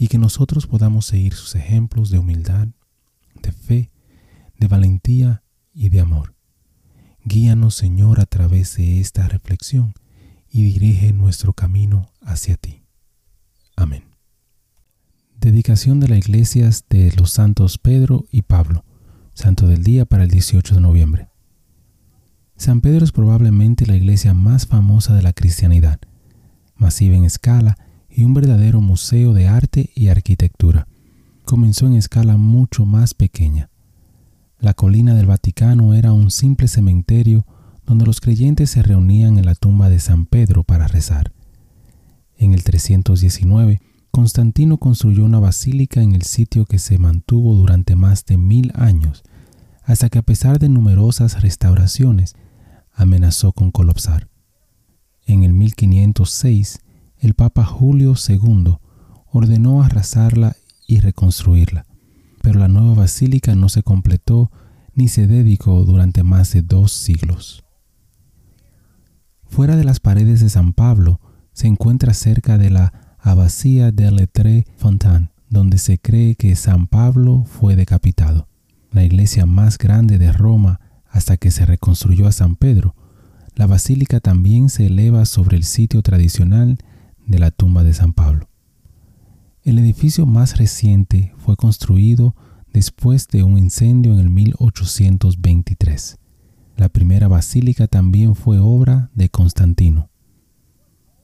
y que nosotros podamos seguir sus ejemplos de humildad, de fe, de valentía y de amor. Guíanos, Señor, a través de esta reflexión y dirige nuestro camino hacia ti. Amén. Dedicación de la iglesia de los santos Pedro y Pablo, santo del día para el 18 de noviembre. San Pedro es probablemente la iglesia más famosa de la cristianidad, masiva en escala y un verdadero museo de arte y arquitectura. Comenzó en escala mucho más pequeña. La colina del Vaticano era un simple cementerio donde los creyentes se reunían en la tumba de San Pedro para rezar. En el 319, Constantino construyó una basílica en el sitio que se mantuvo durante más de mil años, hasta que a pesar de numerosas restauraciones, amenazó con colapsar. En el 1506, el Papa Julio II ordenó arrasarla y reconstruirla, pero la nueva basílica no se completó ni se dedicó durante más de dos siglos. Fuera de las paredes de San Pablo se encuentra cerca de la abadía de Lettre Fontaine, donde se cree que San Pablo fue decapitado. La iglesia más grande de Roma hasta que se reconstruyó a San Pedro. La basílica también se eleva sobre el sitio tradicional de la tumba de San Pablo. El edificio más reciente fue construido después de un incendio en el 1823. La primera basílica también fue obra de Constantino.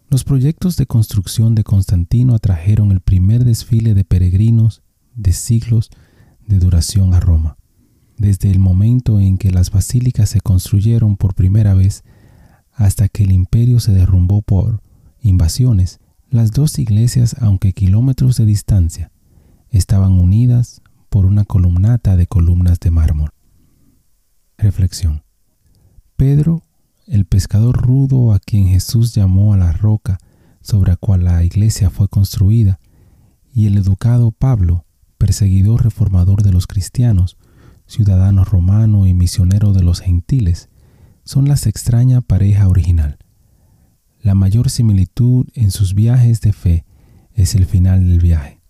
Los proyectos de construcción de Constantino atrajeron el primer desfile de peregrinos de siglos de duración a Roma. Desde el momento en que las basílicas se construyeron por primera vez hasta que el imperio se derrumbó por invasiones, las dos iglesias, aunque kilómetros de distancia, estaban unidas por una columnata de columnas de mármol. Reflexión. Pedro, el pescador rudo a quien Jesús llamó a la roca sobre la cual la iglesia fue construida, y el educado Pablo, perseguidor reformador de los cristianos, ciudadano romano y misionero de los gentiles, son la extraña pareja original. La mayor similitud en sus viajes de fe es el final del viaje.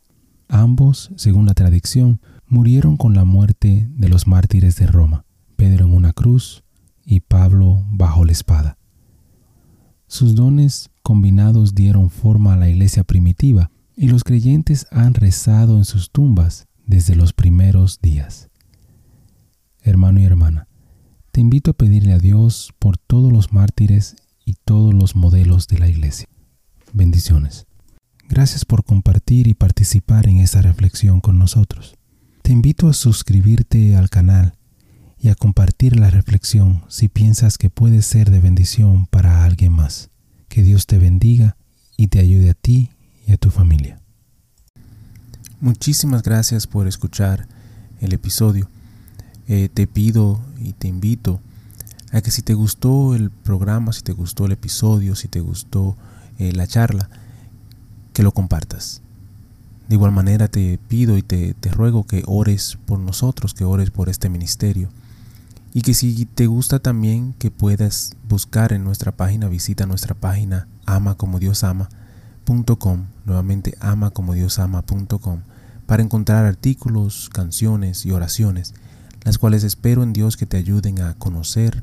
Ambos, según la tradición, murieron con la muerte de los mártires de Roma, Pedro en una cruz y Pablo bajo la espada. Sus dones combinados dieron forma a la iglesia primitiva y los creyentes han rezado en sus tumbas desde los primeros días. Hermano y hermana, te invito a pedirle a Dios por todos los mártires y todos los modelos de la iglesia. Bendiciones. Gracias por compartir y participar en esta reflexión con nosotros. Te invito a suscribirte al canal y a compartir la reflexión si piensas que puede ser de bendición para alguien más. Que Dios te bendiga y te ayude a ti y a tu familia. Muchísimas gracias por escuchar el episodio. Eh, te pido y te invito a que si te gustó el programa, si te gustó el episodio, si te gustó eh, la charla, que lo compartas. De igual manera te pido y te, te ruego que ores por nosotros, que ores por este ministerio y que si te gusta también que puedas buscar en nuestra página, visita nuestra página amacomodiosama.com, nuevamente amacomodiosama.com, para encontrar artículos, canciones y oraciones, las cuales espero en Dios que te ayuden a conocer,